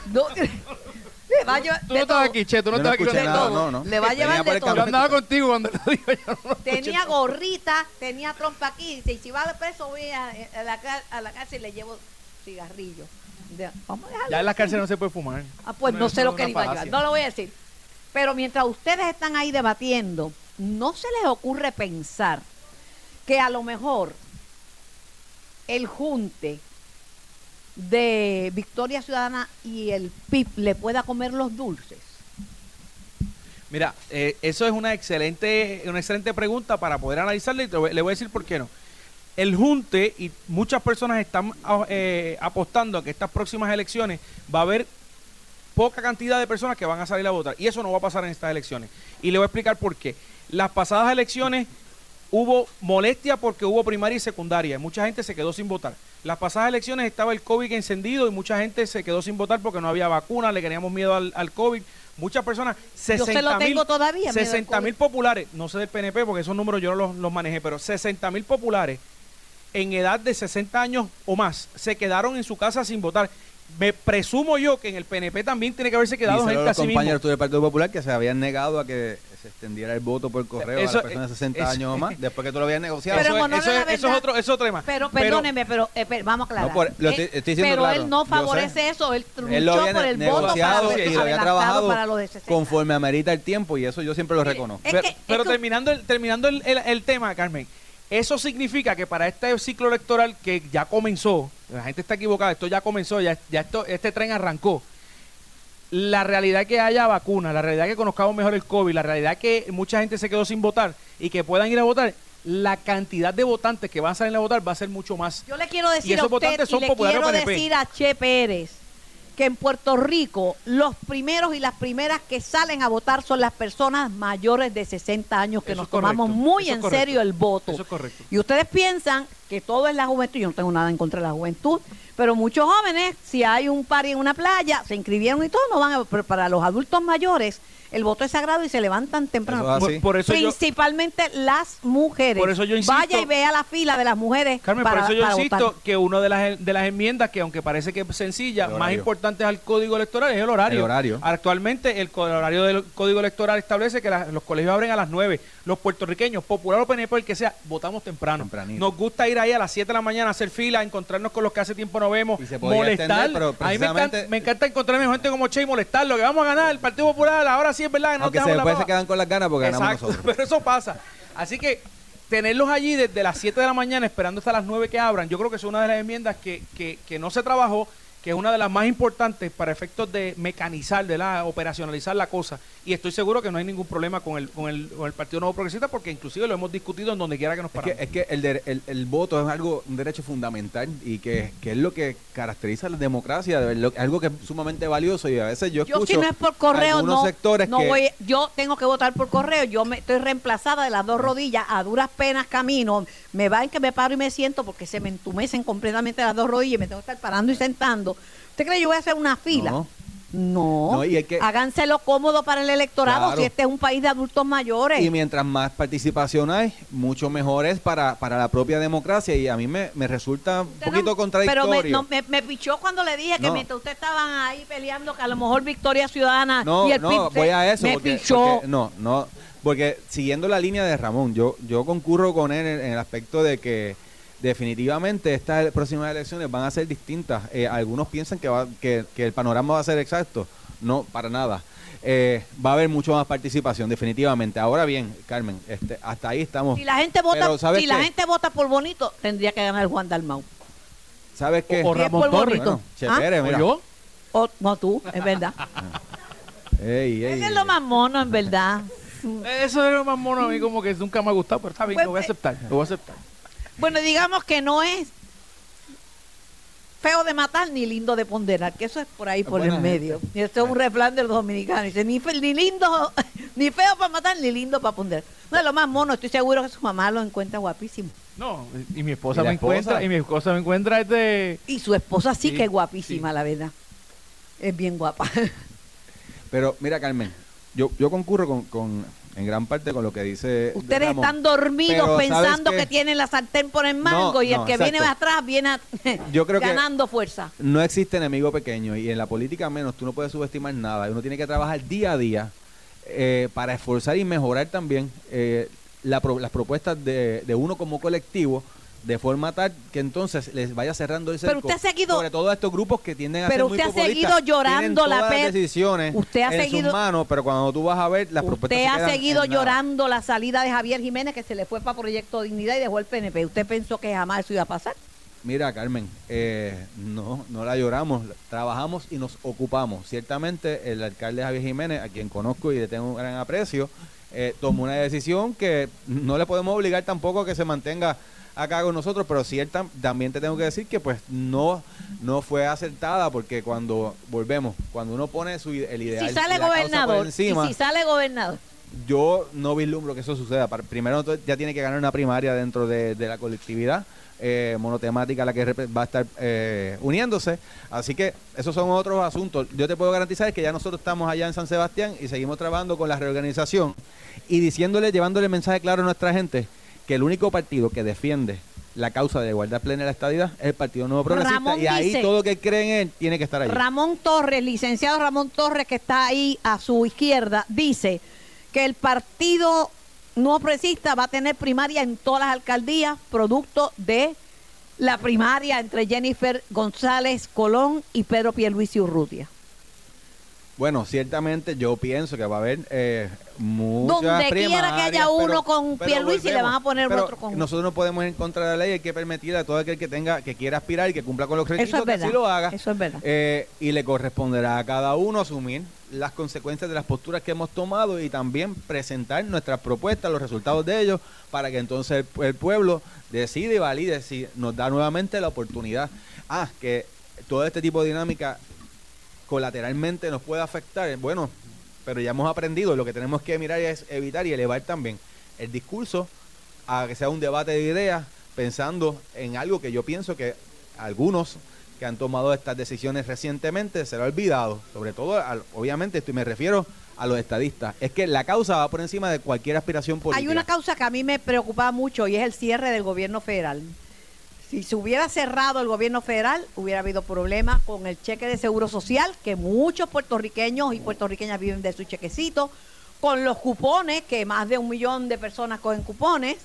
No, le va a llevar
Tú no estabas aquí, Che, tú no
no
estabas aquí.
nada, no, no.
Le va a llevar de todo.
Yo andaba contigo cuando lo digo. Yo no lo escuché.
Tenía gorrita, tenía trompa aquí, dice, y si va de preso voy a, a la, a la cárcel y le llevo cigarrillos. De- Vamos a dejarlo
Ya en la
así.
cárcel no se puede fumar.
Ah, pues no, sé lo que le iba a no lo voy a decir. Pero mientras ustedes están ahí debatiendo, ¿no se les ocurre pensar que a lo mejor el junte de Victoria Ciudadana y el PIB le pueda comer los dulces?
Mira, eh, eso es una excelente, una excelente pregunta para poder analizarla y te le voy a decir por qué no. El Junte y muchas personas están ah, eh, apostando a que estas próximas elecciones va a haber poca cantidad de personas que van a salir a votar. Y eso no va a pasar en estas elecciones. Y le voy a explicar por qué. Las pasadas elecciones hubo molestia porque hubo primaria y secundaria. Mucha gente se quedó sin votar. Las pasadas elecciones estaba el COVID encendido y mucha gente se quedó sin votar porque no había vacuna, le teníamos miedo al, al COVID. Muchas personas, 60
se lo tengo
mil-
al
60 mil populares, no sé del PNP porque esos números yo no los, los manejé, pero 60 mil populares en edad de 60 años o más se quedaron en su casa sin votar. Me presumo yo que en el PNP también tiene que haberse quedado gente así mismo.
compañeros del Partido Popular que se habían negado a que se extendiera el voto por correo a
Eso-
las personas de 60
eso-
años o más, después que tú lo habías negociado.
Pero
eso,
honor
eso es, eso es otro, es otro tema.
Pero perdóneme, pero, eh, pero vamos a aclarar.
No, por- lo estoy- estoy diciendo
pero
claro,
él no favorece eso, él
Él lo
luchó
había
por el voto para los
y lo había trabajado
para los de 60.
conforme amerita el tiempo y eso yo siempre lo reconozco.
es
pero
que- es
pero
que-
terminando, el, terminando el, el- el tema, Carmen, eso significa que para este ciclo electoral que ya comenzó, la gente está equivocada, esto ya comenzó, ya, ya esto, este tren arrancó. La realidad que haya vacunas, la realidad que conozcamos mejor el COVID, la realidad que mucha gente se quedó sin votar y que puedan ir a votar, la cantidad de votantes que van a salir a votar va a ser mucho más.
Yo le quiero
Y
a
esos
usted
votantes
y
son
le
populares
quiero
o PNP.
decir a Che Pérez que en Puerto Rico los primeros y las primeras que salen a votar son las personas mayores de 60 años que
Eso
nos
correcto,
tomamos muy
eso
en
correcto,
serio el voto.
eso es correcto.
Y ustedes piensan que todo es la juventud, yo no tengo nada en contra de la juventud, pero muchos jóvenes, si hay un party en una playa, se inscribieron y todo, no van a, pero para los adultos mayores, el voto es sagrado y se levantan temprano.
Eso es así.
Por, por eso yo,
Principalmente las mujeres.
Por eso yo insisto-
Vaya y vea la fila de las mujeres.
Carmen,
para,
por eso yo
para
insisto
votar.
que una de las, de las enmiendas que aunque parece que es sencilla,
El
más
horario.
importante al código electoral es el horario.
El horario.
Actualmente el co- horario del código electoral establece que la- los colegios abren a las 9. Los puertorriqueños, popular o PNP, el que sea, votamos temprano.
Tempranito.
Nos gusta ir ahí a las 7 de la mañana a hacer fila, encontrarnos con los que hace tiempo no vemos,
se
molestar.
extender, pero
a mí me encanta,
precisamente-
me encanta encontrarme con gente como Che y molestarlo, que vamos a ganar el Partido Popular, ahora sí es verdad que no
Aunque se
dejamos la
se quedan con las ganas porque ganamos
Exacto,
nosotros.
pero eso pasa. Así que tenerlos allí desde las 7 de la mañana esperando hasta las 9 que abran, yo creo que es una de las enmiendas que, que, que no se trabajó, que es una de las más importantes para efectos de mecanizar, de la operacionalizar la cosa. Y estoy seguro que no hay ningún problema con el, con el, con el Partido Nuevo Progresista porque inclusive lo hemos discutido en donde quiera que nos
Es que,
paramos.
es que el, de- el, el voto es algo un derecho fundamental y que, que es lo que caracteriza la democracia, de algo que es sumamente valioso y a veces yo
Yo
escucho
si no es por correo,
algunos
no,
sectores
no
que
voy, yo tengo que votar por correo, yo me estoy reemplazada de las dos rodillas, a duras penas camino, me va en que me paro y me siento porque se me entumecen completamente las dos rodillas y me tengo que estar parando y sentando. ¿Usted cree que yo voy a hacer una fila?
No.
No,
No, y que-
háganselo cómodo para el electorado
Claro.
si este es un país de adultos mayores.
y mientras más participación hay, mucho mejor es para, para la propia democracia y a mí me, me resulta un
no-
poquito contradictorio.
Pero me, no, me, me pichó cuando le dije que mientras ustedes estaban ahí peleando que a lo mejor Victoria Ciudadana
No,
y el
no, voy a eso.
me
porque,
pichó.
porque- no, no, porque siguiendo la línea de Ramón, yo, yo concurro con él en, en el aspecto de que definitivamente estas próximas elecciones van a ser distintas. Eh, algunos piensan que, va, que, que el panorama va a ser exacto. No, para nada. Eh, va a haber mucho más participación, definitivamente. Ahora bien, Carmen, este, hasta ahí estamos.
Si la gente vota,
Pero, ¿sabes
si la gente vota por bonito, tendría que ganar Juan Dalmau.
¿Sabes qué?
O
Sí, es
Ramón
por
Torres.
bonito.
Bueno,
¿Ah?
Pérez,
¿O yo?
O, no tú, es verdad.
Ey, ey,
Ese es lo más mono, en verdad.
Eso es lo más mono a mí como que nunca me ha gustado, pero está bien,
Pues,
lo voy a aceptar, lo voy a aceptar.
Bueno, digamos que no es feo de matar ni lindo de ponderar, que eso es por ahí, por el
buena
medio. Y eso es un refrán de los dominicanos. Dice, ni, fe- ni lindo, ni feo para matar, ni lindo para ponderar. No es lo más mono, estoy seguro que su mamá lo encuentra guapísimo.
No, y mi esposa
¿Y
me encuentra,
esposa?
y mi esposa me encuentra este
Y su esposa sí,
Sí,
que es guapísima, la verdad. Es bien guapa.
Pero mira, Carmen, yo, yo concurro con, con- en gran parte con lo que dice.
Ustedes están dormidos
Pero, ¿sabes
pensando que tienen la sartén por el mango
No,
y el
no,
que viene atrás viene a-
Yo creo que-
ganando fuerza.
No existe enemigo pequeño y en la política menos tú no puedes subestimar nada. Uno tiene que trabajar día a día eh, para esforzar y mejorar también eh, la pro- las propuestas de, de uno como colectivo de forma tal que entonces les vaya cerrando el
Pero
cerco.
usted ha seguido-
sobre todo a estos grupos que tienden a
Pero
ser muy
usted ha seguido llorando la
las decisiones
Usted ha
en
seguido-
sus manos, pero cuando tú vas a ver las propuestas
Usted ha seguido
nada.
llorando la salida de Javier Jiménez que se le fue para Proyecto Dignidad y dejó el PNP. ¿Usted pensó que jamás eso iba a pasar?
Mira, Carmen, eh, no, no la lloramos, trabajamos y nos ocupamos. Ciertamente, el alcalde Javier Jiménez, a quien conozco y le tengo un gran aprecio, eh, tomó una decisión que no le podemos obligar tampoco a que se mantenga acá con nosotros, pero sí él tam- también te tengo que decir que pues no, no fue acertada porque cuando volvemos, cuando uno pone su, el ideal
si sale gobernador,
encima,
y si sale gobernador,
yo no vislumbro que eso suceda. Primero ya tiene que ganar una primaria dentro de, de la colectividad eh, monotemática a la que va a estar eh, uniéndose. Así que esos son otros asuntos. Yo te puedo garantizar que ya nosotros estamos allá en San Sebastián y seguimos trabajando con la reorganización y diciéndole, llevándole el mensaje claro a nuestra gente que el único partido que defiende la causa de la igualdad plena y la estadidad es el Partido Nuevo Progresista
Ramón
y ahí
dice-
todo que cree en él tiene que estar allí.
Ramón Torres, licenciado Ramón Torres, que está ahí a su izquierda, dice que el partido no progresista va a tener primaria en todas las alcaldías, producto de la primaria entre Jennifer González Colón y Pedro Pierluisi Urrutia.
Bueno, ciertamente yo pienso que va a haber eh, muchas
Donde quiera que haya uno con
pero
Pierluisi, le van a poner
Pero
otro con-
Nosotros no podemos ir en contra de la ley, hay que permitir a todo aquel que tenga, que quiera aspirar y que cumpla con los requisitos
es
que así lo haga.
Eso es verdad.
Eh, y le corresponderá a cada uno asumir las consecuencias de las posturas que hemos tomado y también presentar nuestras propuestas, los resultados de ellos, para que entonces el, el pueblo decide y valide si nos da nuevamente la oportunidad. Ah, que todo este tipo de dinámica colateralmente nos puede afectar, bueno, pero ya hemos aprendido, lo que tenemos que mirar es evitar y elevar también el discurso a que sea un debate de ideas pensando en algo que yo pienso que algunos que han tomado estas decisiones recientemente se lo ha olvidado, sobre todo, al- obviamente, esto y me refiero a los estadistas, es que la causa va por encima de cualquier aspiración política.
Hay una causa que a mí me preocupa mucho y es el cierre del gobierno federal. Si se hubiera cerrado el gobierno federal, hubiera habido problemas con el cheque de seguro social, que muchos puertorriqueños y puertorriqueñas viven de su chequecito, con los cupones, que más de un millón de personas cogen cupones,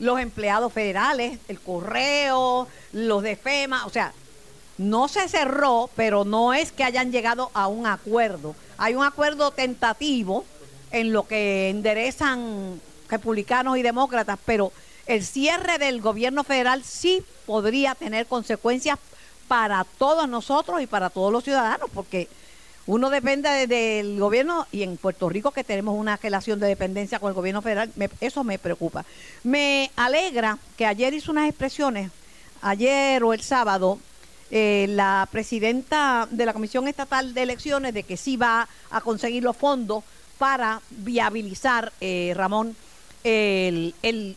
los empleados federales, el correo, los de FEMA, o sea, no se cerró, pero no es que hayan llegado a un acuerdo. Hay un acuerdo tentativo en lo que enderezan republicanos y demócratas, pero el cierre del gobierno federal sí podría tener consecuencias para todos nosotros y para todos los ciudadanos, porque uno depende de- del gobierno y en Puerto Rico que tenemos una relación de dependencia con el gobierno federal, me- eso me preocupa. Me alegra que ayer hizo unas expresiones, ayer o el sábado, eh, la presidenta de la Comisión Estatal de Elecciones de que sí va a conseguir los fondos para viabilizar, eh, Ramón, el, el-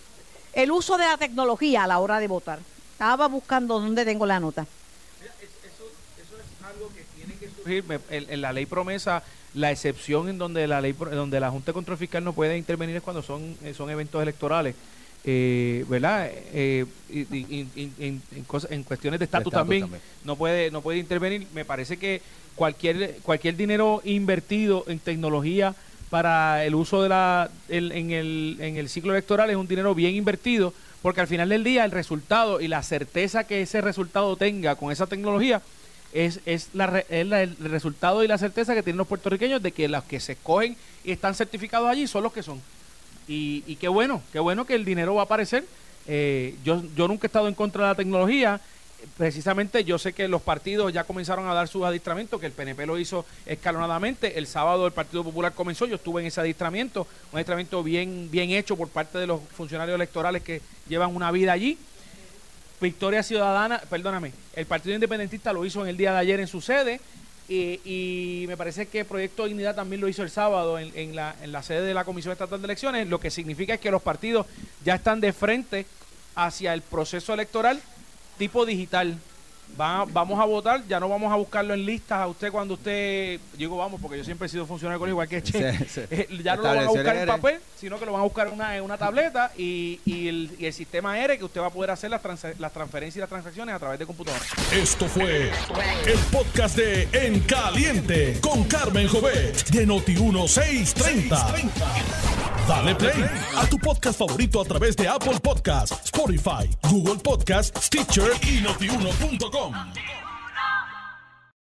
el uso de la tecnología a la hora de votar. Estaba buscando dónde tengo la nota.
surgir, me- en, en la ley promesa la excepción en donde la ley pro- donde la Junta de Control Fiscal no puede intervenir es cuando son eh, son eventos electorales eh, verdad Eh, y, y- y- y- en, en cosas- en cuestiones de estatus
estatus
también,
también.
no puede no puede intervenir me parece que cualquier cualquier dinero invertido en tecnología para el uso de la el- en el en el ciclo electoral es un dinero bien invertido porque al final del día el resultado y la certeza que ese resultado tenga con esa tecnología es, es, la, es la- el resultado y la certeza que tienen los puertorriqueños de que los que se escogen y están certificados allí son los que son. Y, y qué bueno, qué bueno que el dinero va a aparecer. Eh, yo, yo nunca he estado en contra de la tecnología. Precisamente yo sé que los partidos ya comenzaron a dar sus adiestramientos, que el PNP lo hizo escalonadamente. El sábado el Partido Popular comenzó, yo estuve en ese adiestramiento, un adiestramiento bien, bien hecho por parte de los funcionarios electorales que llevan una vida allí. Victoria Ciudadana, perdóname, el Partido Independentista lo hizo en el día de ayer en su sede y, me parece que Proyecto Dignidad también lo hizo el sábado en, en la, en la sede de la Comisión Estatal de Elecciones, lo que significa es que los partidos ya están de frente hacia el proceso electoral tipo digital. Va- vamos a votar, ya no vamos a buscarlo en listas a usted cuando usted, digo vamos, porque yo siempre he sido funcionario colegio igual que Che,
Sí, sí.
Eh, ya no lo van a buscar en papel, sino que lo van a buscar en una, en una tableta y, y el, y el sistema ERE que usted va a poder hacer las, transa- las transferencias y las transacciones a través de computadora.
Esto fue el podcast de En Caliente con Carmen Jovet de Noti1630. Dale play a tu podcast favorito a través de Apple Podcasts, Spotify, Google Podcasts, Stitcher y notiuno.com. com.